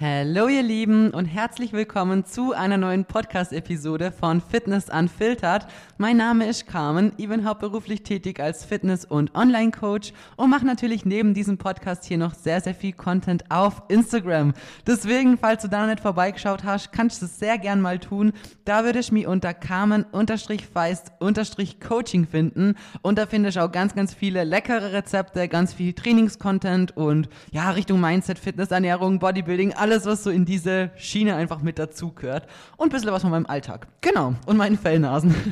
Hallo ihr Lieben und herzlich willkommen zu einer neuen Podcast-Episode von Fitness Unfiltered. Mein Name ist Carmen, ich bin hauptberuflich tätig als Fitness- und Online-Coach und mache natürlich neben diesem Podcast hier noch sehr, sehr viel Content auf Instagram. Deswegen, falls du da noch nicht vorbeigeschaut hast, kannst du es sehr gern mal tun. Da würde ich mich unter Carmen-Feist-Coaching finden und da finde ich auch ganz, ganz viele leckere Rezepte, ganz viel Trainings-Content und ja, Richtung Mindset, Fitness, Ernährung, Bodybuilding, alles, was so in diese Schiene einfach mit dazu gehört. Und ein bisschen was von meinem Alltag. Genau. Und meinen Fellnasen.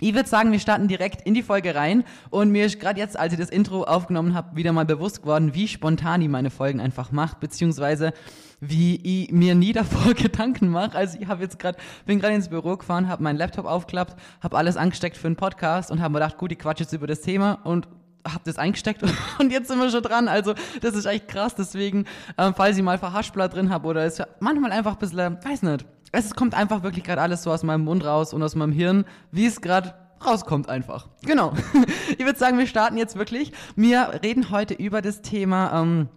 Ich würde sagen, wir starten direkt in die Folge rein und mir ist gerade jetzt, als ich das Intro aufgenommen habe, wieder mal bewusst geworden, wie spontan ich meine Folgen einfach mache, beziehungsweise wie ich mir nie davor Gedanken mache. Also ich habe jetzt gerade, bin gerade ins Büro gefahren, habe meinen Laptop aufgeklappt, habe alles angesteckt für einen Podcast und habe mir gedacht, gut, ich quatsch jetzt über das Thema und habe das eingesteckt und jetzt sind wir schon dran. Also das ist echt krass. Deswegen, ähm, falls ich mal Verhaschblatt drin habe oder es manchmal einfach ein bisschen, weiß nicht. Es kommt einfach wirklich gerade alles so aus meinem Mund raus und aus meinem Hirn, wie es gerade rauskommt einfach. Genau. ich würde sagen, wir starten jetzt wirklich. Wir reden heute über das Thema. Ähm,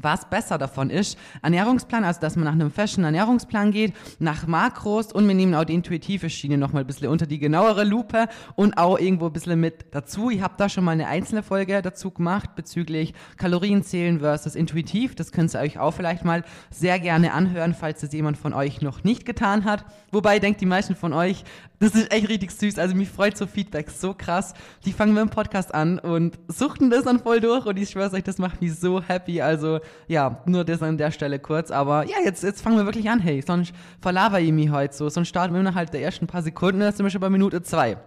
was besser davon ist. Ernährungsplan, also dass man nach einem festen Ernährungsplan geht, nach Makros und wir nehmen auch die intuitive Schiene nochmal ein bisschen unter die genauere Lupe und auch irgendwo ein bisschen mit dazu. Ich habe da schon mal eine einzelne Folge dazu gemacht bezüglich Kalorienzählen versus intuitiv. Das könnt ihr euch auch vielleicht mal sehr gerne anhören, falls das jemand von euch noch nicht getan hat. Wobei, denkt die meisten von euch, das ist echt richtig süß. Also mich freut so Feedback so krass. Die fangen mit dem Podcast an und suchten das dann voll durch und ich schwör's euch, das macht mich so happy. Also ja, nur das an der Stelle kurz. Aber ja, jetzt, jetzt fangen wir wirklich an. Hey, sonst verlaber ich mich heute so. Sonst starten wir innerhalb der ersten paar Sekunden, dann sind wir schon bei Minute zwei.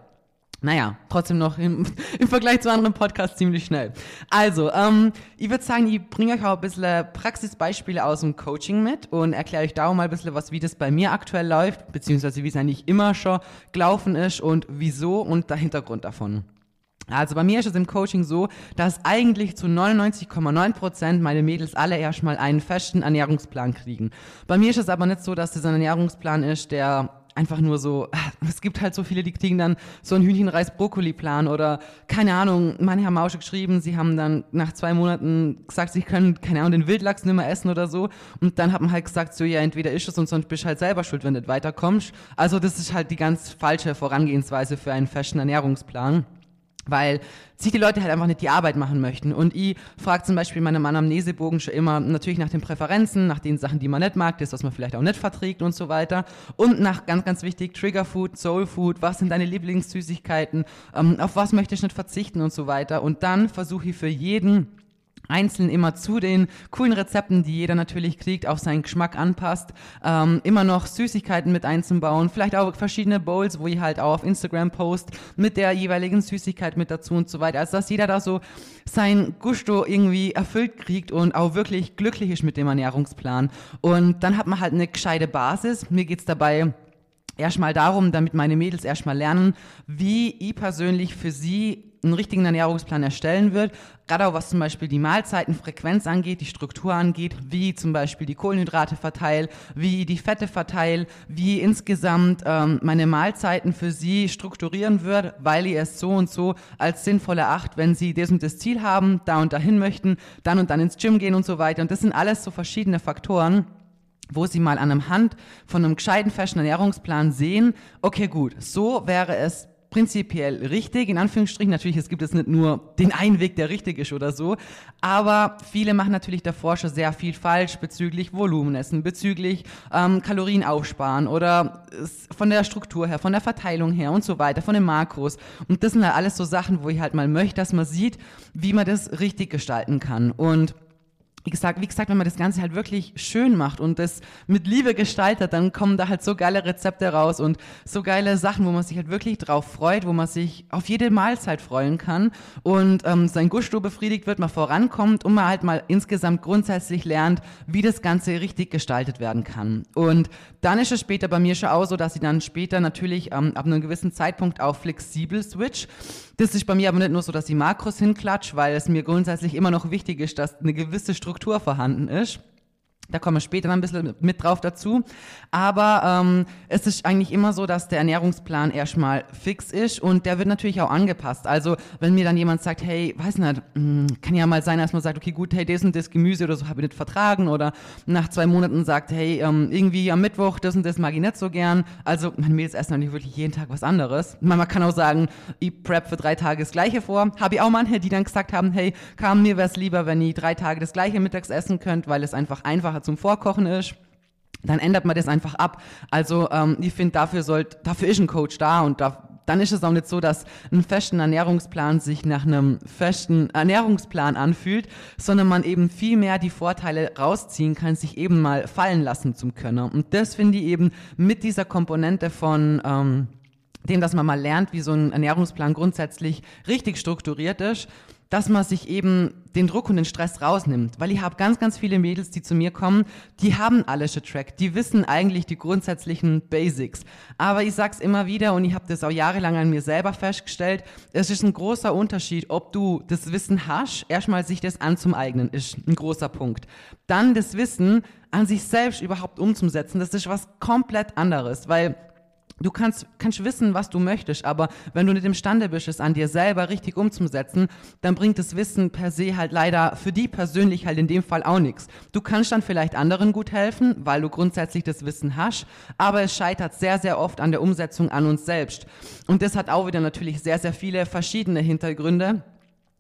Naja, trotzdem noch im, im Vergleich zu anderen Podcasts ziemlich schnell. Also, ähm, ich würde sagen, ich bringe euch auch ein bisschen Praxisbeispiele aus dem Coaching mit und erkläre euch da mal ein bisschen was, wie das bei mir aktuell läuft, beziehungsweise wie es eigentlich immer schon gelaufen ist und wieso und der Hintergrund davon. Also bei mir ist es im Coaching so, dass eigentlich zu 99,9 Prozent meine Mädels alle erstmal einen festen Ernährungsplan kriegen. Bei mir ist es aber nicht so, dass das ein Ernährungsplan ist, der einfach nur so, es gibt halt so viele, die kriegen dann so einen Hühnchenreis-Brokkoli-Plan oder keine Ahnung, manche haben auch schon geschrieben, sie haben dann nach zwei Monaten gesagt, sie können, keine Ahnung, den Wildlachs nicht mehr essen oder so und dann hat man halt gesagt, so ja, entweder ist es und sonst bist du halt selber schuld, wenn du nicht weiterkommst. Also das ist halt die ganz falsche Vorangehensweise für einen festen Ernährungsplan weil sich die Leute halt einfach nicht die Arbeit machen möchten. Und ich frage zum Beispiel meinem Anamnesebogen schon immer natürlich nach den Präferenzen, nach den Sachen, die man nicht mag, das, was man vielleicht auch nicht verträgt und so weiter. Und nach, ganz, ganz wichtig, Trigger Food, Soul Food, was sind deine Lieblingssüßigkeiten, ähm, auf was möchte ich nicht verzichten und so weiter. Und dann versuche ich für jeden einzeln immer zu den coolen Rezepten, die jeder natürlich kriegt, auf seinen Geschmack anpasst, ähm, immer noch Süßigkeiten mit einzubauen, vielleicht auch verschiedene Bowls, wo ich halt auch auf Instagram post mit der jeweiligen Süßigkeit mit dazu und so weiter. Also dass jeder da so sein Gusto irgendwie erfüllt kriegt und auch wirklich glücklich ist mit dem Ernährungsplan. Und dann hat man halt eine gescheite Basis. Mir geht's dabei erstmal darum, damit meine Mädels erstmal lernen, wie ich persönlich für sie einen richtigen Ernährungsplan erstellen wird, gerade auch was zum Beispiel die Mahlzeitenfrequenz angeht, die Struktur angeht, wie zum Beispiel die Kohlenhydrate verteile, wie die Fette verteile, wie insgesamt ähm, meine Mahlzeiten für sie strukturieren wird, weil ich es so und so als sinnvoll eracht, wenn sie das und das Ziel haben, da und dahin möchten, dann und dann ins Gym gehen und so weiter. Und das sind alles so verschiedene Faktoren, wo sie mal an einem Hand von einem gescheiten festen Ernährungsplan sehen, okay gut, so wäre es prinzipiell richtig, in Anführungsstrichen. Natürlich, es gibt jetzt nicht nur den einen Weg, der richtig ist oder so, aber viele machen natürlich davor schon sehr viel falsch bezüglich Volumenessen, bezüglich ähm, Kalorien aufsparen oder von der Struktur her, von der Verteilung her und so weiter, von den Makros. Und das sind halt alles so Sachen, wo ich halt mal möchte, dass man sieht, wie man das richtig gestalten kann. Und wie gesagt, wie gesagt, wenn man das Ganze halt wirklich schön macht und das mit Liebe gestaltet, dann kommen da halt so geile Rezepte raus und so geile Sachen, wo man sich halt wirklich drauf freut, wo man sich auf jede Mahlzeit freuen kann und ähm, sein Gusto befriedigt wird, man vorankommt und man halt mal insgesamt grundsätzlich lernt, wie das Ganze richtig gestaltet werden kann. Und dann ist es später bei mir schon auch so, dass ich dann später natürlich ähm, ab einem gewissen Zeitpunkt auch flexibel switch. Das ist bei mir aber nicht nur so, dass ich Makros hinklatsch, weil es mir grundsätzlich immer noch wichtig ist, dass eine gewisse Struktur vorhanden ist. Da kommen wir später ein bisschen mit drauf dazu. Aber ähm, es ist eigentlich immer so, dass der Ernährungsplan erstmal fix ist und der wird natürlich auch angepasst. Also wenn mir dann jemand sagt, hey, weiß nicht, hm, kann ja mal sein, dass man sagt, okay, gut, hey, das und das Gemüse oder so habe ich nicht vertragen oder nach zwei Monaten sagt, hey, ähm, irgendwie am Mittwoch, das und das mag ich nicht so gern. Also will jetzt erstmal nicht wirklich jeden Tag was anderes. Man kann auch sagen, ich prep für drei Tage das Gleiche vor. Habe ich auch manche, die dann gesagt haben, hey, kam mir wäre es lieber, wenn ich drei Tage das Gleiche mittags essen könnt, weil es einfach einfacher zum Vorkochen ist dann ändert man das einfach ab. Also ähm, ich finde, dafür dafür ist ein Coach da und da, dann ist es auch nicht so, dass ein festen Ernährungsplan sich nach einem festen Ernährungsplan anfühlt, sondern man eben viel mehr die Vorteile rausziehen kann, sich eben mal fallen lassen zum Können. Und das finde ich eben mit dieser Komponente von ähm, dem, dass man mal lernt, wie so ein Ernährungsplan grundsätzlich richtig strukturiert ist dass man sich eben den Druck und den Stress rausnimmt. Weil ich habe ganz, ganz viele Mädels, die zu mir kommen, die haben alles getrackt, die wissen eigentlich die grundsätzlichen Basics. Aber ich sag's immer wieder und ich habe das auch jahrelang an mir selber festgestellt, es ist ein großer Unterschied, ob du das Wissen hast, erstmal sich das anzueignen, ist ein großer Punkt. Dann das Wissen an sich selbst überhaupt umzusetzen, das ist was komplett anderes, weil Du kannst, kannst wissen, was du möchtest, aber wenn du nicht imstande bist, es an dir selber richtig umzusetzen, dann bringt das Wissen per se halt leider für die persönlich halt in dem Fall auch nichts. Du kannst dann vielleicht anderen gut helfen, weil du grundsätzlich das Wissen hast, aber es scheitert sehr, sehr oft an der Umsetzung an uns selbst. Und das hat auch wieder natürlich sehr, sehr viele verschiedene Hintergründe.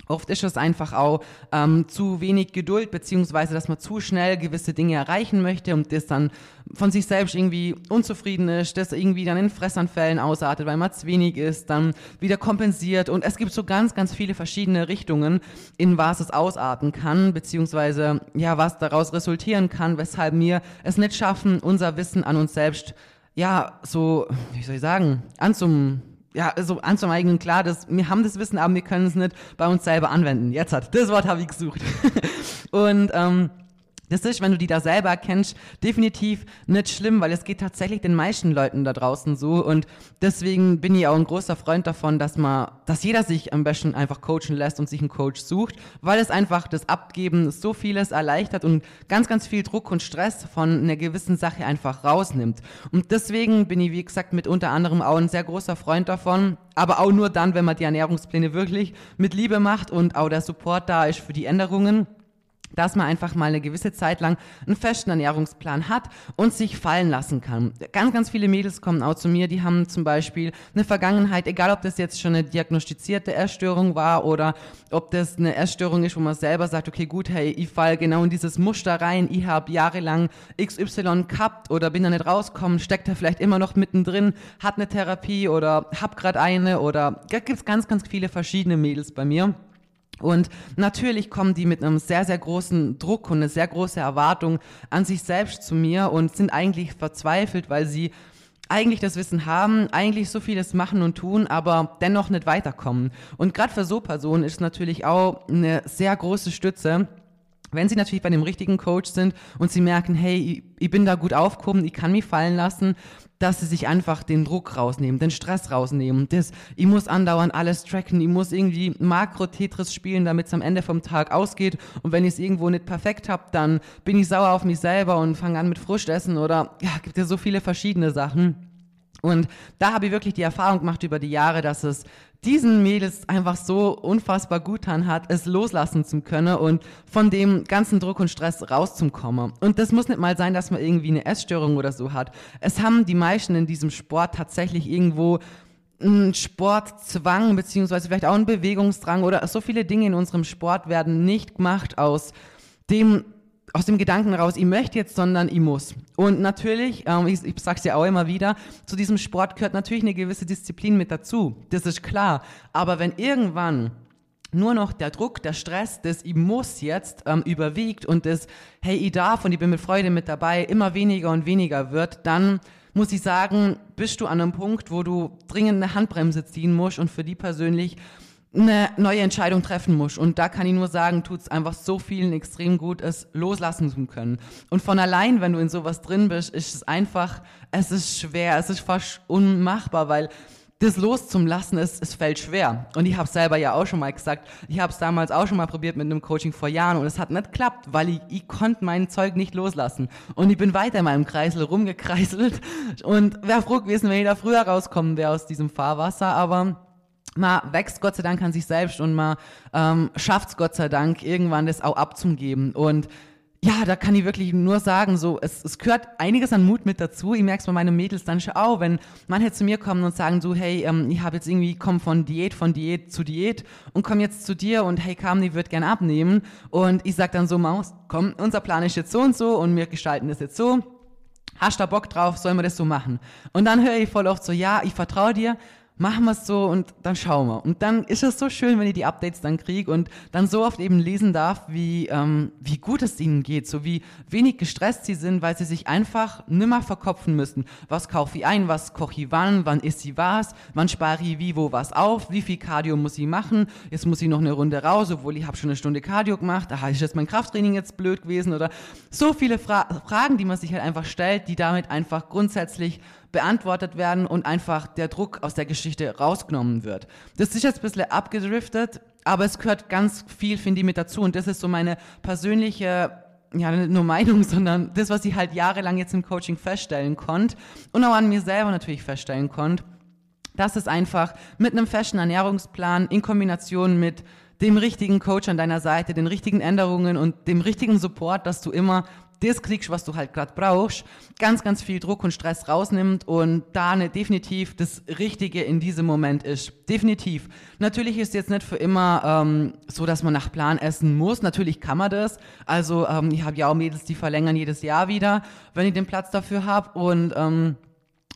Oft ist es einfach auch ähm, zu wenig Geduld, beziehungsweise dass man zu schnell gewisse Dinge erreichen möchte und das dann von sich selbst irgendwie unzufrieden ist, das irgendwie dann in Fressanfällen ausartet, weil man zu wenig ist, dann wieder kompensiert. Und es gibt so ganz, ganz viele verschiedene Richtungen, in was es ausarten kann, beziehungsweise ja, was daraus resultieren kann, weshalb wir es nicht schaffen, unser Wissen an uns selbst, ja, so, wie soll ich sagen, anzum ja, so anzueignen, klar, das, wir haben das Wissen, aber wir können es nicht bei uns selber anwenden. Jetzt hat, das Wort habe ich gesucht. und ähm, das ist, wenn du die da selber kennst, definitiv nicht schlimm, weil es geht tatsächlich den meisten Leuten da draußen so und deswegen bin ich auch ein großer Freund davon, dass man, dass jeder sich am besten einfach coachen lässt und sich einen Coach sucht, weil es einfach das Abgeben so vieles erleichtert und ganz, ganz viel Druck und Stress von einer gewissen Sache einfach rausnimmt. Und deswegen bin ich, wie gesagt, mit unter anderem auch ein sehr großer Freund davon, aber auch nur dann, wenn man die Ernährungspläne wirklich mit Liebe macht und auch der Support da ist für die Änderungen dass man einfach mal eine gewisse Zeit lang einen festen Ernährungsplan hat und sich fallen lassen kann. Ganz, ganz viele Mädels kommen auch zu mir, die haben zum Beispiel eine Vergangenheit, egal ob das jetzt schon eine diagnostizierte Essstörung war oder ob das eine Essstörung ist, wo man selber sagt, okay, gut, hey, ich fall genau in dieses Muster rein, ich habe jahrelang XY gehabt oder bin da nicht rausgekommen, steckt da vielleicht immer noch mittendrin, hat eine Therapie oder hab gerade eine oder da gibt's ganz, ganz viele verschiedene Mädels bei mir. Und natürlich kommen die mit einem sehr, sehr großen Druck und eine sehr große Erwartung an sich selbst zu mir und sind eigentlich verzweifelt, weil sie eigentlich das Wissen haben, eigentlich so vieles machen und tun, aber dennoch nicht weiterkommen. Und gerade für so Personen ist natürlich auch eine sehr große Stütze, wenn Sie natürlich bei dem richtigen Coach sind und Sie merken, hey, ich, bin da gut aufgehoben, ich kann mich fallen lassen, dass sie sich einfach den Druck rausnehmen, den Stress rausnehmen. Das, ich muss andauernd alles tracken, ich muss irgendwie Makro-Tetris spielen, damit es am Ende vom Tag ausgeht. Und wenn ich es irgendwo nicht perfekt habe, dann bin ich sauer auf mich selber und fange an mit Frustessen oder ja, gibt ja so viele verschiedene Sachen. Und da habe ich wirklich die Erfahrung gemacht über die Jahre, dass es diesen Mädels einfach so unfassbar gut an hat, es loslassen zu können und von dem ganzen Druck und Stress rauszukommen. Und das muss nicht mal sein, dass man irgendwie eine Essstörung oder so hat. Es haben die meisten in diesem Sport tatsächlich irgendwo einen Sportzwang, beziehungsweise vielleicht auch einen Bewegungsdrang oder so viele Dinge in unserem Sport werden nicht gemacht aus dem aus dem Gedanken raus, ich möchte jetzt, sondern ich muss. Und natürlich, ähm, ich, ich sage es ja auch immer wieder, zu diesem Sport gehört natürlich eine gewisse Disziplin mit dazu. Das ist klar. Aber wenn irgendwann nur noch der Druck, der Stress, das ich muss jetzt ähm, überwiegt und das, hey, ich darf und ich bin mit Freude mit dabei, immer weniger und weniger wird, dann muss ich sagen, bist du an einem Punkt, wo du dringend eine Handbremse ziehen musst und für die persönlich eine neue Entscheidung treffen muss. Und da kann ich nur sagen, tut es einfach so vielen extrem gut, es loslassen zu können. Und von allein, wenn du in sowas drin bist, ist es einfach, es ist schwer, es ist fast unmachbar, weil das loszulassen, ist, es fällt schwer. Und ich habe selber ja auch schon mal gesagt, ich habe es damals auch schon mal probiert mit einem Coaching vor Jahren und es hat nicht geklappt, weil ich, ich konnte mein Zeug nicht loslassen. Und ich bin weiter in meinem Kreisel rumgekreiselt und wäre froh gewesen, wenn ich da früher rauskommen wäre aus diesem Fahrwasser, aber man wächst Gott sei Dank an sich selbst und man ähm, schafft es Gott sei Dank, irgendwann das auch abzugeben. Und ja, da kann ich wirklich nur sagen, so, es, es gehört einiges an Mut mit dazu. Ich merke es bei meinen Mädels dann schon auch, wenn manche zu mir kommen und sagen so, hey, ähm, ich habe jetzt irgendwie, komm von Diät, von Diät zu Diät und komm jetzt zu dir und hey, Carmen, ich würde gern abnehmen. Und ich sag dann so, Maus, komm, unser Plan ist jetzt so und so und wir gestalten das jetzt so. Hast du da Bock drauf, sollen wir das so machen? Und dann höre ich voll oft so, ja, ich vertraue dir, machen wir es so und dann schauen wir. Und dann ist es so schön, wenn ich die Updates dann kriege und dann so oft eben lesen darf, wie, ähm, wie gut es ihnen geht, so wie wenig gestresst sie sind, weil sie sich einfach nimmer verkopfen müssen. Was kaufe ich ein, was koche ich wann, wann isst sie was, wann spare ich wie, wo was auf, wie viel Cardio muss ich machen, jetzt muss ich noch eine Runde raus, obwohl ich habe schon eine Stunde Cardio gemacht, aha, ist jetzt mein Krafttraining jetzt blöd gewesen oder so viele Fra Fragen, die man sich halt einfach stellt, die damit einfach grundsätzlich beantwortet werden und einfach der Druck aus der Geschichte rausgenommen wird. Das ist jetzt ein bisschen abgedriftet, aber es gehört ganz viel, finde ich, mit dazu. Und das ist so meine persönliche ja, nicht nur Meinung, sondern das, was ich halt jahrelang jetzt im Coaching feststellen konnte und auch an mir selber natürlich feststellen konnte, dass es einfach mit einem festen Ernährungsplan in Kombination mit dem richtigen Coach an deiner Seite, den richtigen Änderungen und dem richtigen Support, dass du immer das kriegst, was du halt gerade brauchst, ganz, ganz viel Druck und Stress rausnimmt und da ne, definitiv das Richtige in diesem Moment ist. Definitiv. Natürlich ist jetzt nicht für immer ähm, so, dass man nach Plan essen muss. Natürlich kann man das. Also ähm, ich habe ja auch Mädels, die verlängern jedes Jahr wieder, wenn ich den Platz dafür habe. Und ähm,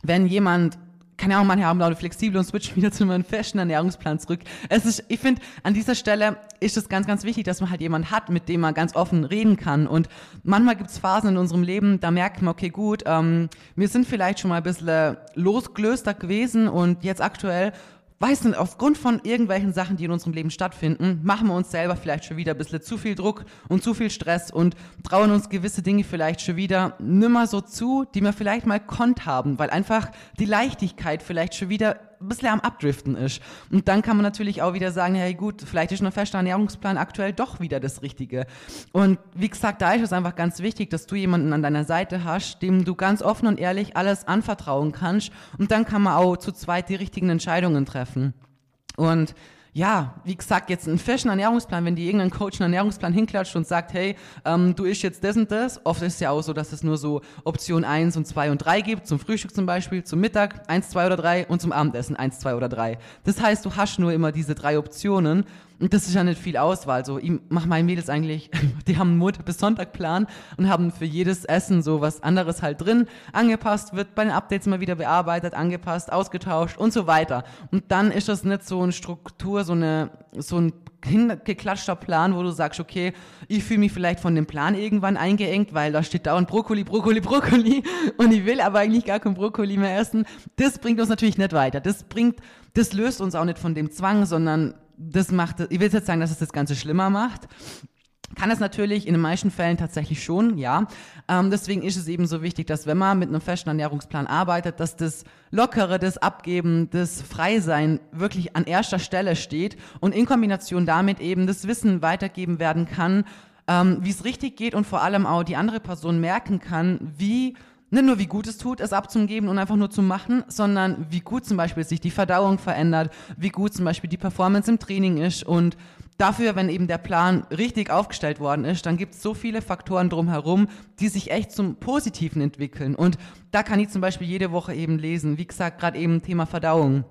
wenn jemand keine Ahnung, manche haben Laune flexibel und switchen wieder zu einem festen Ernährungsplan zurück. Es ist, ich finde, an dieser Stelle ist es ganz, ganz wichtig, dass man halt jemanden hat, mit dem man ganz offen reden kann. Und manchmal gibt es Phasen in unserem Leben, da merkt man, okay, gut, ähm, wir sind vielleicht schon mal ein bisschen losgelöster gewesen und jetzt aktuell weiß nicht, aufgrund von irgendwelchen Sachen, die in unserem Leben stattfinden, machen wir uns selber vielleicht schon wieder ein bisschen zu viel Druck und zu viel Stress und trauen uns gewisse Dinge vielleicht schon wieder nimmer so zu, die wir vielleicht mal konnt haben, weil einfach die Leichtigkeit vielleicht schon wieder ein bisschen am Abdriften ist. Und dann kann man natürlich auch wieder sagen, hey gut, vielleicht ist ein fester Ernährungsplan aktuell doch wieder das Richtige. Und wie gesagt, da ist es einfach ganz wichtig, dass du jemanden an deiner Seite hast, dem du ganz offen und ehrlich alles anvertrauen kannst. Und dann kann man auch zu zweit die richtigen Entscheidungen treffen. Und ja, wie gesagt, jetzt einen festen Ernährungsplan, wenn die irgendein Coach einen Ernährungsplan hinklatscht und sagt, hey, ähm, du isst jetzt das und das, oft ist es ja auch so, dass es nur so Option 1 und 2 und 3 gibt, zum Frühstück zum Beispiel, zum Mittag 1, 2 oder 3 und zum Abendessen 1, 2 oder 3. Das heißt, du hast nur immer diese drei Optionen und das ist ja nicht viel Auswahl. So, ich mache meine Mädels eigentlich, die haben einen Montag bis Sonntag Plan und haben für jedes Essen so was anderes halt drin. Angepasst, wird bei den Updates immer wieder bearbeitet, angepasst, ausgetauscht und so weiter. Und dann ist das nicht so eine Struktur, so eine, so ein hingeklatschter Plan, wo du sagst, okay, ich fühle mich vielleicht von dem Plan irgendwann eingeengt, weil da steht dauernd Brokkoli, Brokkoli, Brokkoli und ich will aber eigentlich gar kein Brokkoli mehr essen. Das bringt uns natürlich nicht weiter. Das bringt, das löst uns auch nicht von dem Zwang, sondern das macht, ich will jetzt sagen, dass es das Ganze schlimmer macht. Kann es natürlich in den meisten Fällen tatsächlich schon, ja. Ähm, deswegen ist es eben so wichtig, dass wenn man mit einem festen Ernährungsplan arbeitet, dass das Lockere, das Abgeben, das Freisein wirklich an erster Stelle steht und in Kombination damit eben das Wissen weitergeben werden kann, ähm, wie es richtig geht und vor allem auch die andere Person merken kann, wie nicht nur wie gut es tut, es abzugeben und einfach nur zu machen, sondern wie gut zum Beispiel sich die Verdauung verändert, wie gut zum Beispiel die Performance im Training ist und dafür, wenn eben der Plan richtig aufgestellt worden ist, dann gibt es so viele Faktoren drumherum, die sich echt zum Positiven entwickeln. Und da kann ich zum Beispiel jede Woche eben lesen, wie gesagt, gerade eben Thema Verdauung.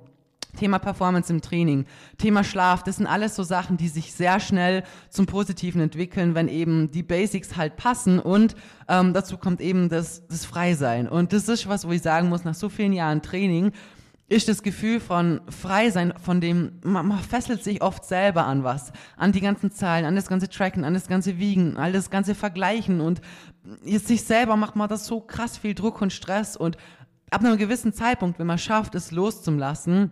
Thema Performance im Training, Thema Schlaf, das sind alles so Sachen, die sich sehr schnell zum Positiven entwickeln, wenn eben die Basics halt passen und ähm, dazu kommt eben das, das Freisein. Und das ist was, wo ich sagen muss, nach so vielen Jahren Training, ist das Gefühl von Freisein, von dem, man, man fesselt sich oft selber an was, an die ganzen Zahlen, an das ganze Tracken, an das ganze Wiegen, all das ganze Vergleichen und sich selber macht man das so krass viel Druck und Stress und ab einem gewissen Zeitpunkt, wenn man schafft, es loszulassen,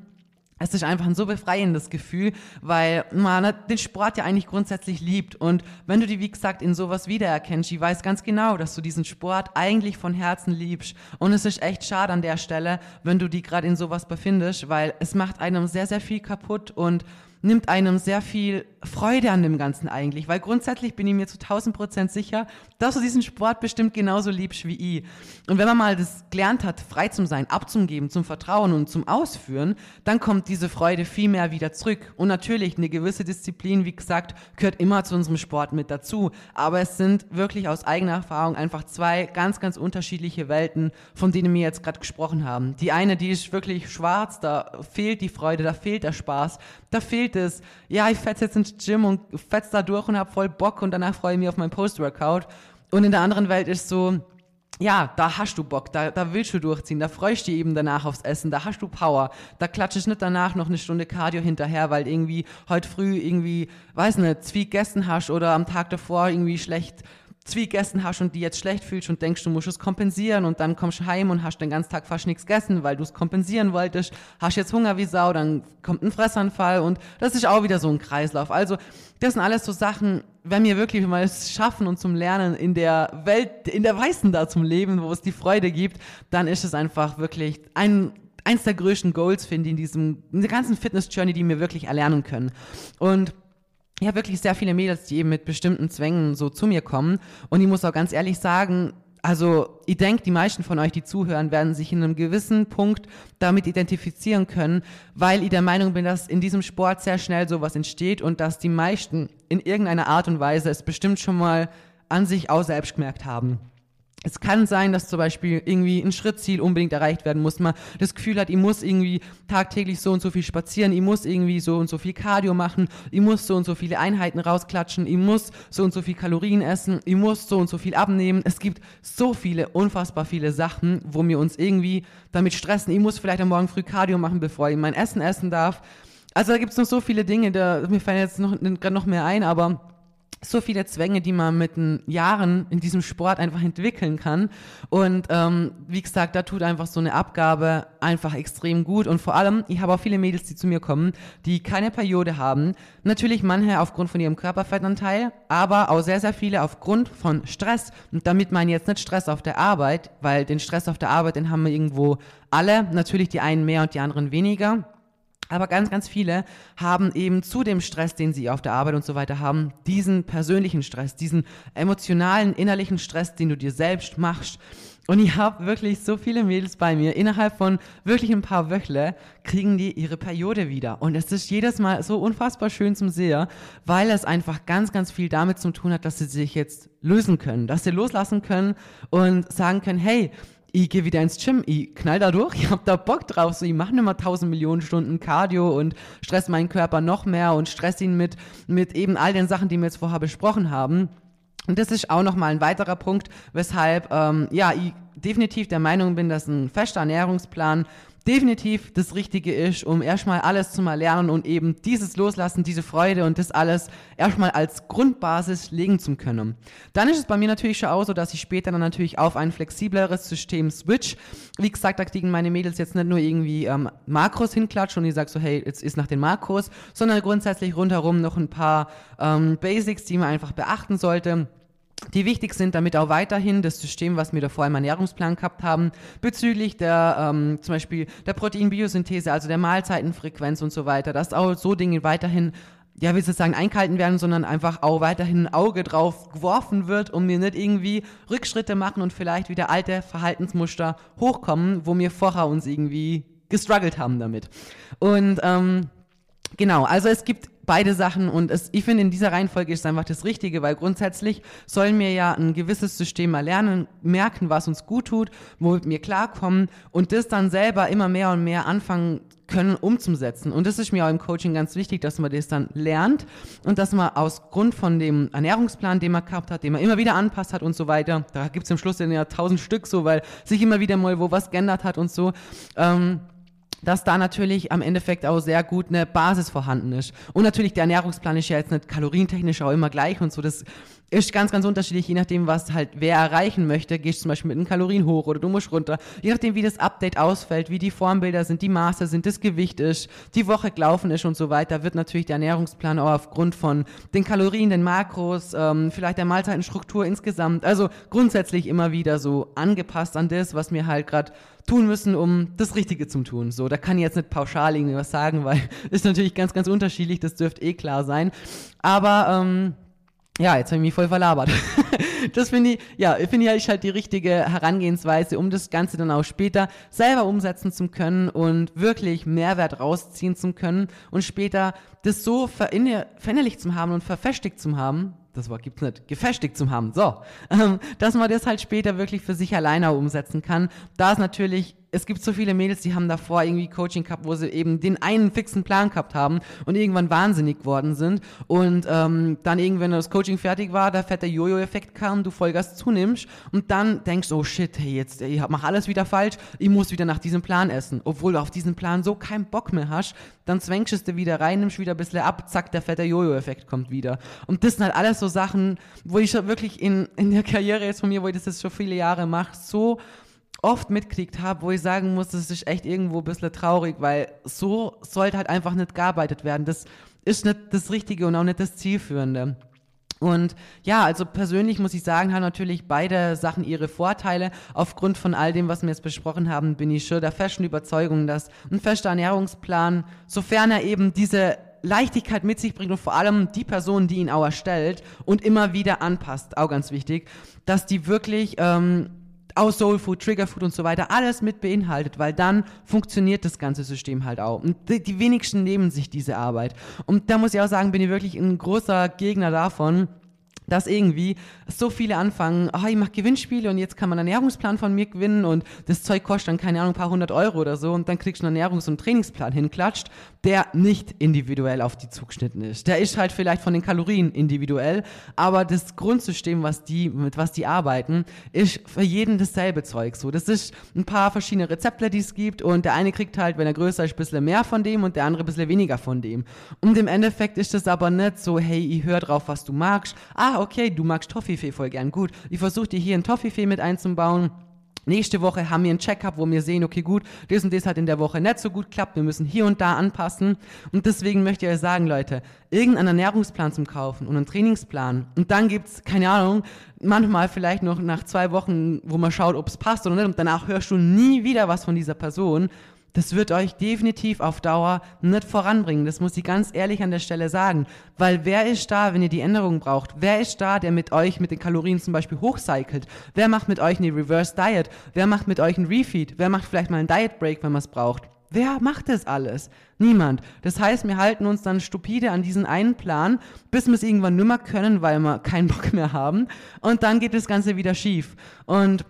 es ist einfach ein so befreiendes Gefühl, weil man den Sport ja eigentlich grundsätzlich liebt. Und wenn du die, wie gesagt, in sowas wiedererkennst, ich weiß ganz genau, dass du diesen Sport eigentlich von Herzen liebst. Und es ist echt schade an der Stelle, wenn du die gerade in sowas befindest, weil es macht einem sehr, sehr viel kaputt und nimmt einem sehr viel Freude an dem Ganzen eigentlich, weil grundsätzlich bin ich mir zu 1000 Prozent sicher, dass du diesen Sport bestimmt genauso liebst wie ich. Und wenn man mal das gelernt hat, frei zum Sein, abzugeben, zum Vertrauen und zum Ausführen, dann kommt diese Freude viel mehr wieder zurück. Und natürlich, eine gewisse Disziplin, wie gesagt, gehört immer zu unserem Sport mit dazu. Aber es sind wirklich aus eigener Erfahrung einfach zwei ganz, ganz unterschiedliche Welten, von denen wir jetzt gerade gesprochen haben. Die eine, die ist wirklich schwarz, da fehlt die Freude, da fehlt der Spaß, da fehlt es, ja, ich fetze jetzt ins Gym und fetze da durch und habe voll Bock und danach freue ich mich auf mein Post-Workout. Und in der anderen Welt ist so, ja, da hast du Bock, da, da willst du durchziehen, da freust du dich eben danach aufs Essen, da hast du Power, da klatschst nicht danach noch eine Stunde Cardio hinterher, weil irgendwie heute früh irgendwie, weiß nicht, Zwieg gegessen hast oder am Tag davor irgendwie schlecht Zwieg gegessen hast und die jetzt schlecht fühlst und denkst, du musst es kompensieren und dann kommst du heim und hast den ganzen Tag fast nichts gegessen, weil du es kompensieren wolltest, hast jetzt Hunger wie Sau, dann kommt ein Fressanfall und das ist auch wieder so ein Kreislauf. Also das sind alles so Sachen, wenn wir wirklich mal es schaffen und zum Lernen in der Welt, in der Weißen da zum Leben, wo es die Freude gibt, dann ist es einfach wirklich ein eins der größten Goals, finde ich, in diesem, in der ganzen Fitness-Journey, die wir wirklich erlernen können. Und habe wirklich sehr viele Mädels, die eben mit bestimmten Zwängen so zu mir kommen. Und ich muss auch ganz ehrlich sagen, also ich denke, die meisten von euch, die zuhören, werden sich in einem gewissen Punkt damit identifizieren können, weil ich der Meinung bin, dass in diesem Sport sehr schnell sowas entsteht und dass die meisten in irgendeiner Art und Weise es bestimmt schon mal an sich auch selbst gemerkt haben. Es kann sein, dass zum Beispiel irgendwie ein Schrittziel unbedingt erreicht werden muss. Man das Gefühl hat, ich muss irgendwie tagtäglich so und so viel spazieren, ich muss irgendwie so und so viel Cardio machen, ich muss so und so viele Einheiten rausklatschen, ich muss so und so viel Kalorien essen, ich muss so und so viel abnehmen. Es gibt so viele, unfassbar viele Sachen, wo wir uns irgendwie damit stressen. Ich muss vielleicht am Morgen früh Cardio machen, bevor ich mein Essen essen darf. Also da gibt es noch so viele Dinge, da, mir fallen jetzt noch, gerade noch mehr ein, aber so viele Zwänge, die man mit den Jahren in diesem Sport einfach entwickeln kann. Und ähm, wie gesagt, da tut einfach so eine Abgabe einfach extrem gut. Und vor allem, ich habe auch viele Mädels, die zu mir kommen, die keine Periode haben. Natürlich manche aufgrund von ihrem Körperfettanteil, aber auch sehr, sehr viele aufgrund von Stress. Und damit meine ich jetzt nicht Stress auf der Arbeit, weil den Stress auf der Arbeit, den haben wir irgendwo alle. Natürlich die einen mehr und die anderen weniger. Aber ganz, ganz viele haben eben zu dem Stress, den sie auf der Arbeit und so weiter haben, diesen persönlichen Stress, diesen emotionalen, innerlichen Stress, den du dir selbst machst. Und ich habe wirklich so viele Mädels bei mir. Innerhalb von wirklich ein paar Wöchle kriegen die ihre Periode wieder. Und es ist jedes Mal so unfassbar schön zum Sehen, weil es einfach ganz, ganz viel damit zu tun hat, dass sie sich jetzt lösen können, dass sie loslassen können und sagen können, hey, ich gehe wieder ins Gym, ich knall da durch, ich hab da Bock drauf, so ich mache mal tausend Millionen Stunden Cardio und stress meinen Körper noch mehr und stress ihn mit, mit eben all den Sachen, die wir jetzt vorher besprochen haben. Und das ist auch nochmal ein weiterer Punkt, weshalb ähm, ja, ich definitiv der Meinung bin, dass ein fester Ernährungsplan definitiv das Richtige ist, um erstmal alles zu mal lernen und eben dieses Loslassen, diese Freude und das alles erstmal als Grundbasis legen zu können. Dann ist es bei mir natürlich schon auch so, dass ich später dann natürlich auf ein flexibleres System switch. Wie gesagt, da kriegen meine Mädels jetzt nicht nur irgendwie ähm, Makros hinklatschen und ich sage so, hey, jetzt ist nach den Makros, sondern grundsätzlich rundherum noch ein paar ähm, Basics, die man einfach beachten sollte die wichtig sind, damit auch weiterhin das System, was wir da vorher im Ernährungsplan gehabt haben, bezüglich der ähm, zum Beispiel der Proteinbiosynthese, also der Mahlzeitenfrequenz und so weiter, dass auch so Dinge weiterhin ja, will ich sagen, eingehalten werden, sondern einfach auch weiterhin ein Auge drauf geworfen wird und wir nicht irgendwie Rückschritte machen und vielleicht wieder alte Verhaltensmuster hochkommen, wo wir vorher uns irgendwie gestruggelt haben damit. Und ähm, genau, also es gibt beide Sachen und es, ich finde, in dieser Reihenfolge ist es einfach das Richtige, weil grundsätzlich sollen wir ja ein gewisses System erlernen, merken, was uns gut tut, womit wir klarkommen und das dann selber immer mehr und mehr anfangen können umzusetzen. Und das ist mir auch im Coaching ganz wichtig, dass man das dann lernt und dass man aus Grund von dem Ernährungsplan, den man gehabt hat, den man immer wieder anpasst hat und so weiter, da gibt es im Schluss ja tausend Stück so, weil sich immer wieder mal wo was geändert hat und so, ähm, dass da natürlich am Endeffekt auch sehr gut eine Basis vorhanden ist. Und natürlich, der Ernährungsplan ist ja jetzt nicht kalorientechnisch auch immer gleich und so. Das ist ganz, ganz unterschiedlich, je nachdem, was halt wer erreichen möchte. Gehst du zum Beispiel mit den Kalorien hoch oder du musst runter. Je nachdem, wie das Update ausfällt, wie die Formbilder sind, die Maße sind, das Gewicht ist, die Woche gelaufen ist und so weiter, wird natürlich der Ernährungsplan auch aufgrund von den Kalorien, den Makros, ähm, vielleicht der Mahlzeitenstruktur insgesamt, also grundsätzlich immer wieder so angepasst an das, was mir halt gerade tun müssen, um das Richtige zu tun. So, da kann ich jetzt nicht pauschal irgendwas sagen, weil ist natürlich ganz, ganz unterschiedlich, das dürfte eh klar sein. Aber ähm, ja, jetzt habe ich mich voll verlabert. das finde ich, ja, finde ich halt die richtige Herangehensweise, um das Ganze dann auch später selber umsetzen zu können und wirklich Mehrwert rausziehen zu können und später das so verinnerlicht zu haben und verfestigt zu haben, das Wort gibt's nicht, gefestigt zu haben, so, ähm, dass man das halt später wirklich für sich alleine umsetzen kann. Da ist natürlich es gibt so viele Mädels, die haben davor irgendwie Coaching gehabt, wo sie eben den einen fixen Plan gehabt haben und irgendwann wahnsinnig geworden sind. Und ähm, dann irgendwann, wenn das Coaching fertig war, der fette Jojo-Effekt kam, du Vollgas zunimmst und dann denkst, oh shit, hey, jetzt, ich mach alles wieder falsch, ich muss wieder nach diesem Plan essen. Obwohl du auf diesen Plan so keinen Bock mehr hast, dann zwängst du wieder rein, nimmst wieder ein bisschen ab, zack, der fette Jojo-Effekt kommt wieder. Und das sind halt alles so Sachen, wo ich schon wirklich in, in der Karriere jetzt von mir, wo ich das jetzt schon viele Jahre mache, so oft mitgekriegt habe, wo ich sagen muss, das ist echt irgendwo ein bisschen traurig, weil so sollte halt einfach nicht gearbeitet werden. Das ist nicht das Richtige und auch nicht das Zielführende. Und ja, also persönlich muss ich sagen, haben natürlich beide Sachen ihre Vorteile. Aufgrund von all dem, was wir jetzt besprochen haben, bin ich schon der festen Überzeugung, dass ein fester Ernährungsplan, sofern er eben diese Leichtigkeit mit sich bringt und vor allem die Person, die ihn auch erstellt und immer wieder anpasst, auch ganz wichtig, dass die wirklich ähm, aus Soul Food, Trigger Food und so weiter alles mit beinhaltet, weil dann funktioniert das ganze System halt auch. Und die, die wenigsten nehmen sich diese Arbeit. Und da muss ich auch sagen, bin ich wirklich ein großer Gegner davon, dass irgendwie so viele anfangen, ah, ich mache Gewinnspiele und jetzt kann man einen Ernährungsplan von mir gewinnen und das Zeug kostet dann, keine Ahnung, ein paar hundert Euro oder so und dann kriegst du einen Ernährungs- und Trainingsplan hinklatscht, der nicht individuell auf die zugeschnitten ist. Der ist halt vielleicht von den Kalorien individuell, aber das Grundsystem, was die, mit was die arbeiten, ist für jeden dasselbe Zeug. So, das ist ein paar verschiedene Rezepte, die es gibt und der eine kriegt halt, wenn er größer ist, ein bisschen mehr von dem und der andere ein bisschen weniger von dem. Und im Endeffekt ist das aber nicht so, hey, ich höre drauf, was du magst. Ah, ah, okay, du magst Toffifee voll gern. Gut, ich versuche dir hier ein Toffifee mit einzubauen. Nächste Woche haben wir einen Check-up, wo wir sehen, okay, gut, das und das hat in der Woche nicht so gut klappt, wir müssen hier und da anpassen. Und deswegen möchte ich euch sagen, Leute, irgendeinen Ernährungsplan zum Kaufen und einen Trainingsplan. Und dann gibt's keine Ahnung, manchmal vielleicht noch nach zwei Wochen, wo man schaut, ob es passt oder nicht. Und danach hörst du nie wieder was von dieser Person das wird euch definitiv auf Dauer nicht voranbringen. Das muss ich ganz ehrlich an der Stelle sagen. Weil wer ist da, wenn ihr die Änderungen braucht? Wer ist da, der mit euch mit den Kalorien zum Beispiel hochcycelt? Wer macht mit euch eine Reverse Diet? Wer macht mit euch einen Refeed? Wer macht vielleicht mal einen Diet Break, wenn man es braucht? Wer macht das alles? Niemand. Das heißt, wir halten uns dann stupide an diesen einen Plan, bis wir es irgendwann nimmer können, weil wir keinen Bock mehr haben. Und dann geht das Ganze wieder schief. Und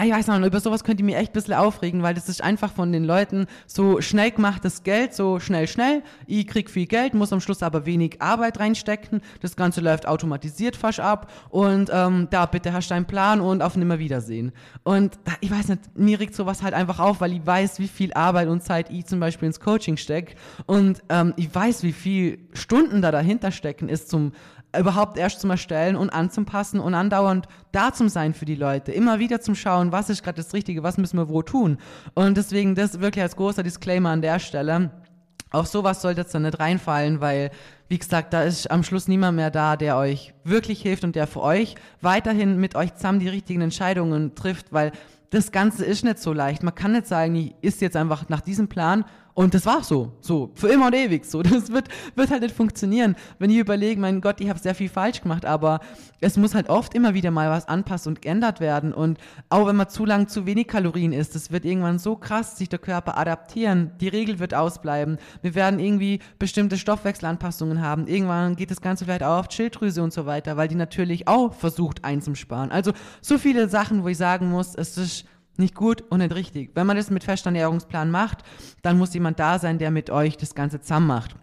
ich weiß noch, über sowas könnt ihr mich echt ein bisschen aufregen, weil das ist einfach von den Leuten so schnell gemachtes Geld, so schnell, schnell. Ich krieg viel Geld, muss am Schluss aber wenig Arbeit reinstecken. Das Ganze läuft automatisiert fast ab und ähm, da bitte hast du einen Plan und auf Nimmerwiedersehen. Und da, ich weiß nicht, mir regt sowas halt einfach auf, weil ich weiß, wie viel Arbeit und Zeit ich zum Beispiel ins Coaching stecke und ähm, ich weiß, wie viel Stunden da dahinter stecken ist zum überhaupt erst zum Erstellen und anzupassen und andauernd da zum sein für die Leute. Immer wieder zum Schauen, was ist gerade das Richtige, was müssen wir wo tun. Und deswegen das wirklich als großer Disclaimer an der Stelle. Auf sowas sollte es dann nicht reinfallen, weil, wie gesagt, da ist am Schluss niemand mehr da, der euch wirklich hilft und der für euch weiterhin mit euch zusammen die richtigen Entscheidungen trifft, weil das Ganze ist nicht so leicht. Man kann nicht sagen, ich ist jetzt einfach nach diesem Plan und das war so, so, für immer und ewig so. Das wird, wird halt nicht funktionieren. Wenn ihr überlegt, mein Gott, ich habe sehr viel falsch gemacht, aber es muss halt oft immer wieder mal was anpasst und geändert werden. Und auch wenn man zu lang zu wenig Kalorien isst, das wird irgendwann so krass sich der Körper adaptieren. Die Regel wird ausbleiben. Wir werden irgendwie bestimmte Stoffwechselanpassungen haben. Irgendwann geht das Ganze vielleicht auch auf Schilddrüse und so weiter, weil die natürlich auch versucht einzusparen. Also so viele Sachen, wo ich sagen muss, es ist nicht gut und nicht richtig. Wenn man das mit fester Ernährungsplan macht, dann muss jemand da sein, der mit euch das Ganze zusammen macht.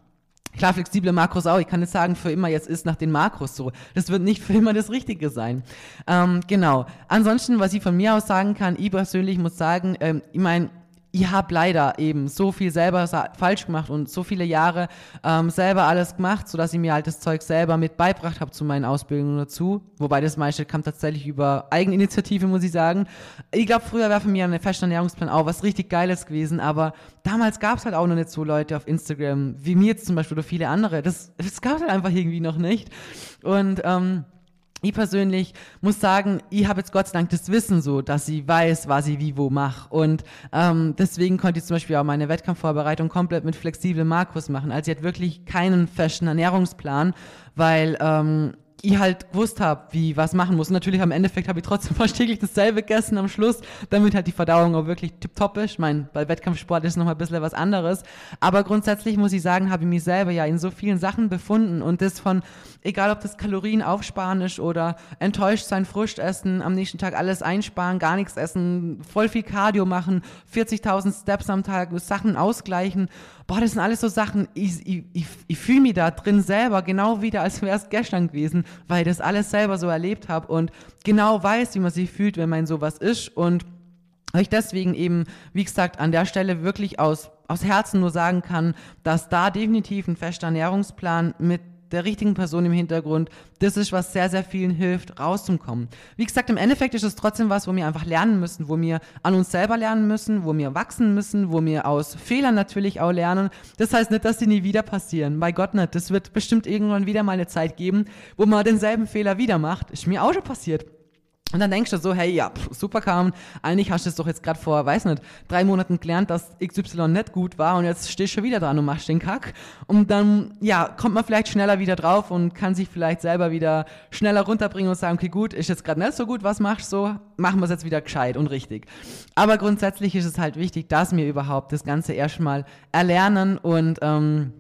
Klar, flexible Makros auch. Ich kann nicht sagen, für immer jetzt ist nach den Makros so. Das wird nicht für immer das Richtige sein. Ähm, genau. Ansonsten, was ich von mir aus sagen kann, ich persönlich muss sagen, ähm, ich meine, ich habe leider eben so viel selber falsch gemacht und so viele Jahre ähm, selber alles gemacht, sodass ich mir halt das Zeug selber mit beibracht habe zu meinen Ausbildungen dazu. Wobei das meiste kam tatsächlich über Eigeninitiative, muss ich sagen. Ich glaube, früher wäre für mich ein fester Ernährungsplan auch was richtig Geiles gewesen, aber damals gab es halt auch noch nicht so Leute auf Instagram, wie mir jetzt zum Beispiel oder viele andere. Das, das gab es halt einfach irgendwie noch nicht. Und ähm, ich persönlich muss sagen, ich habe jetzt Gott sei Dank das Wissen so, dass ich weiß, was ich wie wo mache. Und ähm, deswegen konnte ich zum Beispiel auch meine Wettkampfvorbereitung komplett mit flexiblem Markus machen. Also ich hatte wirklich keinen festen Ernährungsplan, weil ähm, ich halt gewusst habe, wie was machen muss. Und natürlich am Endeffekt habe ich trotzdem fast täglich dasselbe gegessen am Schluss, damit halt die Verdauung auch wirklich tipptopp ist. Ich meine, bei Wettkampfsport ist noch mal ein bisschen was anderes. Aber grundsätzlich muss ich sagen, habe ich mich selber ja in so vielen Sachen befunden und das von, egal ob das Kalorien aufsparen ist oder enttäuscht sein, Frücht essen, am nächsten Tag alles einsparen, gar nichts essen, voll viel Cardio machen, 40.000 Steps am Tag, Sachen ausgleichen. Boah, das sind alles so Sachen, ich, ich, ich, ich fühle mich da drin selber genau wieder, als wäre es gestern gewesen, weil ich das alles selber so erlebt habe und genau weiß, wie man sich fühlt, wenn man sowas ist und ich deswegen eben, wie gesagt, an der Stelle wirklich aus, aus Herzen nur sagen kann, dass da definitiv ein fester Ernährungsplan mit der richtigen Person im Hintergrund, das ist, was sehr, sehr vielen hilft, rauszukommen. Wie gesagt, im Endeffekt ist es trotzdem was, wo wir einfach lernen müssen, wo wir an uns selber lernen müssen, wo wir wachsen müssen, wo wir aus Fehlern natürlich auch lernen. Das heißt nicht, dass die nie wieder passieren. Bei Gott nicht. Das wird bestimmt irgendwann wieder mal eine Zeit geben, wo man denselben Fehler wieder macht. Ist mir auch schon passiert. Und dann denkst du so, hey, ja, pff, super kam, eigentlich hast du es doch jetzt gerade vor, weiß nicht, drei Monaten gelernt, dass XY nicht gut war und jetzt stehst du schon wieder dran und machst den Kack. Und dann, ja, kommt man vielleicht schneller wieder drauf und kann sich vielleicht selber wieder schneller runterbringen und sagen, okay, gut, ist jetzt gerade nicht so gut, was machst du? Machen wir es jetzt wieder gescheit und richtig. Aber grundsätzlich ist es halt wichtig, dass wir überhaupt das Ganze erstmal erlernen und, ähm,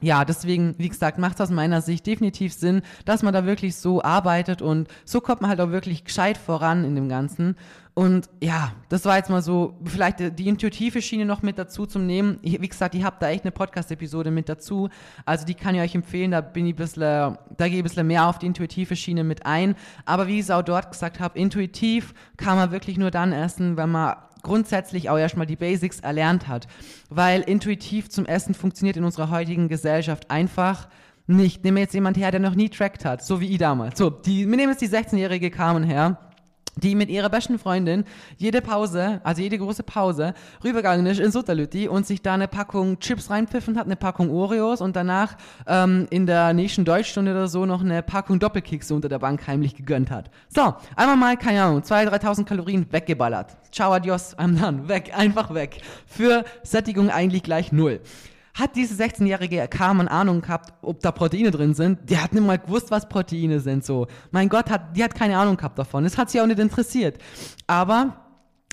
ja, deswegen, wie gesagt, macht es aus meiner Sicht definitiv Sinn, dass man da wirklich so arbeitet und so kommt man halt auch wirklich gescheit voran in dem Ganzen. Und ja, das war jetzt mal so, vielleicht die intuitive Schiene noch mit dazu zum Nehmen. Wie gesagt, ich habe da echt eine Podcast-Episode mit dazu. Also die kann ich euch empfehlen, da bin ich ein bisschen, da gehe ich ein bisschen mehr auf die intuitive Schiene mit ein. Aber wie ich es auch dort gesagt habe, intuitiv kann man wirklich nur dann essen, wenn man grundsätzlich auch erstmal die Basics erlernt hat. Weil intuitiv zum Essen funktioniert in unserer heutigen Gesellschaft einfach nicht. Nehmen wir jetzt jemand her, der noch nie trackt hat, so wie ich damals. So, die, wir nehmen jetzt die 16-jährige Carmen her die mit ihrer besten Freundin jede Pause, also jede große Pause, rübergegangen ist in Sutterlütti und sich da eine Packung Chips reinpfiffen hat, eine Packung Oreos und danach ähm, in der nächsten Deutschstunde oder so noch eine Packung Doppelkekse unter der Bank heimlich gegönnt hat. So, einmal mal, keine Ahnung, 2.000, 3.000 Kalorien weggeballert. Ciao, adios, I'm done. Weg, einfach weg. Für Sättigung eigentlich gleich null hat diese 16-jährige Carmen Ahnung gehabt, ob da Proteine drin sind. Die hat nicht mal gewusst, was Proteine sind, so. Mein Gott, hat, die hat keine Ahnung gehabt davon. Das hat sie auch nicht interessiert. Aber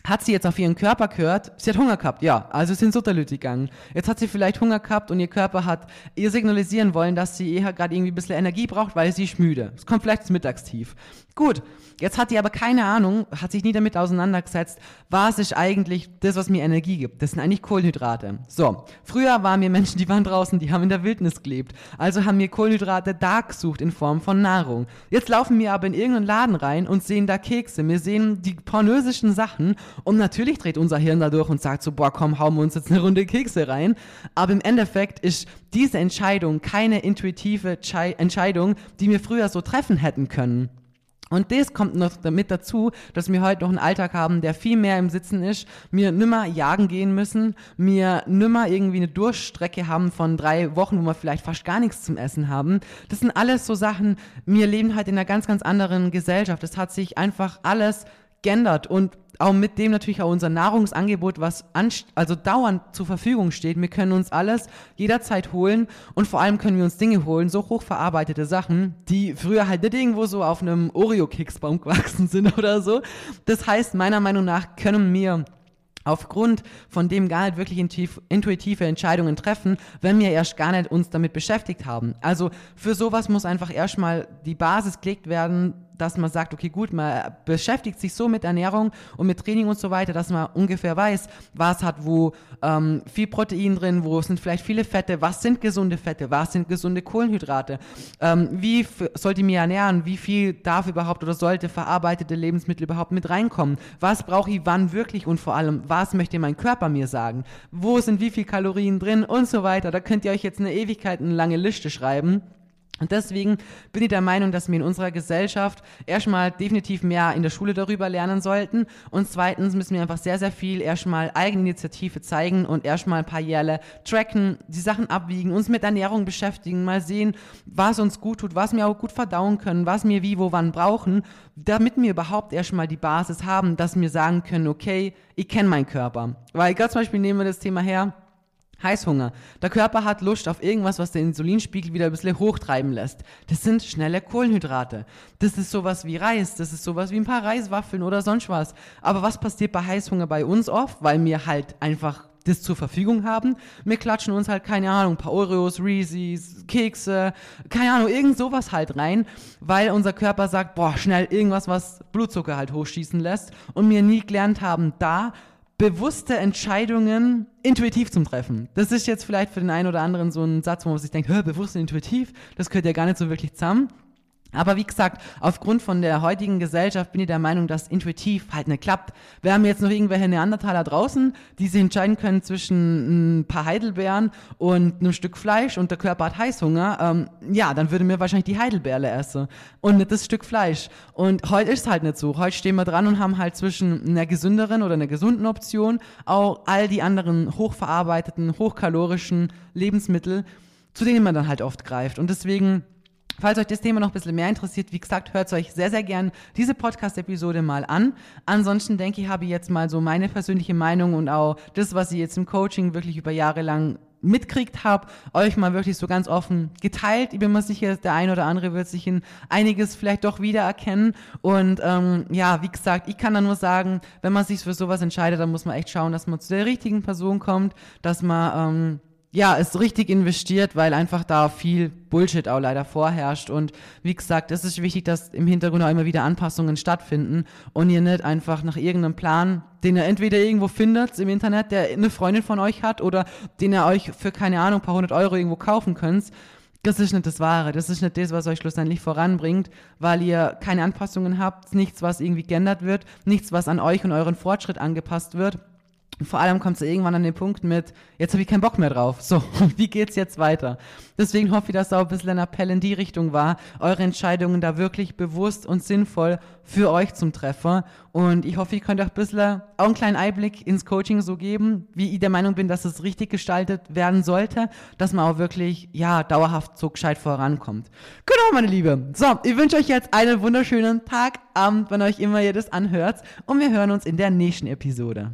hat sie jetzt auf ihren Körper gehört, sie hat Hunger gehabt, ja, also ist in Sutterlüt gegangen. Jetzt hat sie vielleicht Hunger gehabt und ihr Körper hat ihr signalisieren wollen, dass sie eher gerade irgendwie ein bisschen Energie braucht, weil sie ist müde. Es kommt vielleicht das Mittagstief. Gut, Jetzt hat die aber keine Ahnung, hat sich nie damit auseinandergesetzt, was ist eigentlich das, was mir Energie gibt. Das sind eigentlich Kohlenhydrate. So, früher waren wir Menschen, die waren draußen, die haben in der Wildnis gelebt. Also haben wir Kohlenhydrate da gesucht in Form von Nahrung. Jetzt laufen wir aber in irgendeinen Laden rein und sehen da Kekse. Wir sehen die pornösischen Sachen und natürlich dreht unser Hirn da durch und sagt so, boah, komm, hauen wir uns jetzt eine Runde Kekse rein. Aber im Endeffekt ist diese Entscheidung keine intuitive Entscheidung, die wir früher so treffen hätten können. Und das kommt noch damit dazu, dass wir heute noch einen Alltag haben, der viel mehr im Sitzen ist, wir nimmer jagen gehen müssen, wir nimmer irgendwie eine Durchstrecke haben von drei Wochen, wo wir vielleicht fast gar nichts zum Essen haben. Das sind alles so Sachen, wir leben halt in einer ganz, ganz anderen Gesellschaft. Es hat sich einfach alles geändert und auch mit dem natürlich auch unser Nahrungsangebot, was also dauernd zur Verfügung steht. Wir können uns alles jederzeit holen und vor allem können wir uns Dinge holen, so hochverarbeitete Sachen, die früher halt nicht irgendwo so auf einem Oreo-Keksbaum gewachsen sind oder so. Das heißt, meiner Meinung nach können wir aufgrund von dem gar nicht wirklich intuitive Entscheidungen treffen, wenn wir erst gar nicht uns damit beschäftigt haben. Also für sowas muss einfach erstmal die Basis gelegt werden, dass man sagt, okay, gut, man beschäftigt sich so mit Ernährung und mit Training und so weiter, dass man ungefähr weiß, was hat wo ähm, viel Protein drin, wo sind vielleicht viele Fette, was sind gesunde Fette, was sind gesunde Kohlenhydrate, ähm, wie sollte ich mich ernähren, wie viel darf überhaupt oder sollte verarbeitete Lebensmittel überhaupt mit reinkommen, was brauche ich wann wirklich und vor allem, was möchte mein Körper mir sagen, wo sind wie viel Kalorien drin und so weiter. Da könnt ihr euch jetzt eine Ewigkeit eine lange Liste schreiben. Und deswegen bin ich der Meinung, dass wir in unserer Gesellschaft erstmal definitiv mehr in der Schule darüber lernen sollten. Und zweitens müssen wir einfach sehr, sehr viel erstmal Eigeninitiative zeigen und erstmal ein paar Jährle tracken, die Sachen abwiegen, uns mit Ernährung beschäftigen, mal sehen, was uns gut tut, was wir auch gut verdauen können, was wir wie, wo, wann brauchen, damit wir überhaupt erstmal die Basis haben, dass wir sagen können, okay, ich kenne meinen Körper. Weil, ganz zum Beispiel nehmen wir das Thema her, Heißhunger. Der Körper hat Lust auf irgendwas, was den Insulinspiegel wieder ein bisschen hochtreiben lässt. Das sind schnelle Kohlenhydrate. Das ist sowas wie Reis, das ist sowas wie ein paar Reiswaffeln oder sonst was. Aber was passiert bei Heißhunger bei uns oft? Weil wir halt einfach das zur Verfügung haben. Wir klatschen uns halt, keine Ahnung, ein paar Oreos, Reese's, Kekse, keine Ahnung, irgend sowas halt rein, weil unser Körper sagt, boah, schnell irgendwas, was Blutzucker halt hochschießen lässt und wir nie gelernt haben, da bewusste Entscheidungen intuitiv zum Treffen. Das ist jetzt vielleicht für den einen oder anderen so ein Satz, wo man sich denkt, bewusst und intuitiv, das gehört ja gar nicht so wirklich zusammen. Aber wie gesagt, aufgrund von der heutigen Gesellschaft bin ich der Meinung, dass intuitiv halt nicht klappt. Wir haben jetzt noch irgendwelche Neandertaler draußen, die sich entscheiden können zwischen ein paar Heidelbeeren und einem Stück Fleisch und der Körper hat Heißhunger. Ähm, ja, dann würde mir wahrscheinlich die Heidelbeere essen und nicht das Stück Fleisch. Und heute ist halt nicht so. Heute stehen wir dran und haben halt zwischen einer gesünderen oder einer gesunden Option auch all die anderen hochverarbeiteten, hochkalorischen Lebensmittel, zu denen man dann halt oft greift. Und deswegen Falls euch das Thema noch ein bisschen mehr interessiert, wie gesagt, hört euch sehr, sehr gern diese Podcast-Episode mal an. Ansonsten denke ich, habe ich jetzt mal so meine persönliche Meinung und auch das, was ich jetzt im Coaching wirklich über Jahre lang mitkriegt habe, euch mal wirklich so ganz offen geteilt. Ich bin mir sicher, der ein oder andere wird sich in einiges vielleicht doch wiedererkennen. Und ähm, ja, wie gesagt, ich kann da nur sagen, wenn man sich für sowas entscheidet, dann muss man echt schauen, dass man zu der richtigen Person kommt, dass man ähm, ja, ist richtig investiert, weil einfach da viel Bullshit auch leider vorherrscht. Und wie gesagt, es ist wichtig, dass im Hintergrund auch immer wieder Anpassungen stattfinden und ihr nicht einfach nach irgendeinem Plan, den ihr entweder irgendwo findet im Internet, der eine Freundin von euch hat oder den ihr euch für keine Ahnung, paar hundert Euro irgendwo kaufen könnt. Das ist nicht das Wahre. Das ist nicht das, was euch schlussendlich voranbringt, weil ihr keine Anpassungen habt, nichts, was irgendwie geändert wird, nichts, was an euch und euren Fortschritt angepasst wird vor allem kommst du irgendwann an den Punkt mit, jetzt habe ich keinen Bock mehr drauf. So, wie geht's jetzt weiter? Deswegen hoffe ich, dass da ein bisschen ein Appell in die Richtung war, eure Entscheidungen da wirklich bewusst und sinnvoll für euch zum Treffer. Und ich hoffe, ihr könnt euch ein bisschen auch einen kleinen Einblick ins Coaching so geben, wie ich der Meinung bin, dass es richtig gestaltet werden sollte, dass man auch wirklich, ja, dauerhaft so gescheit vorankommt. Genau, meine Liebe. So, ich wünsche euch jetzt einen wunderschönen Tag, Abend, wenn euch immer ihr das anhört. Und wir hören uns in der nächsten Episode.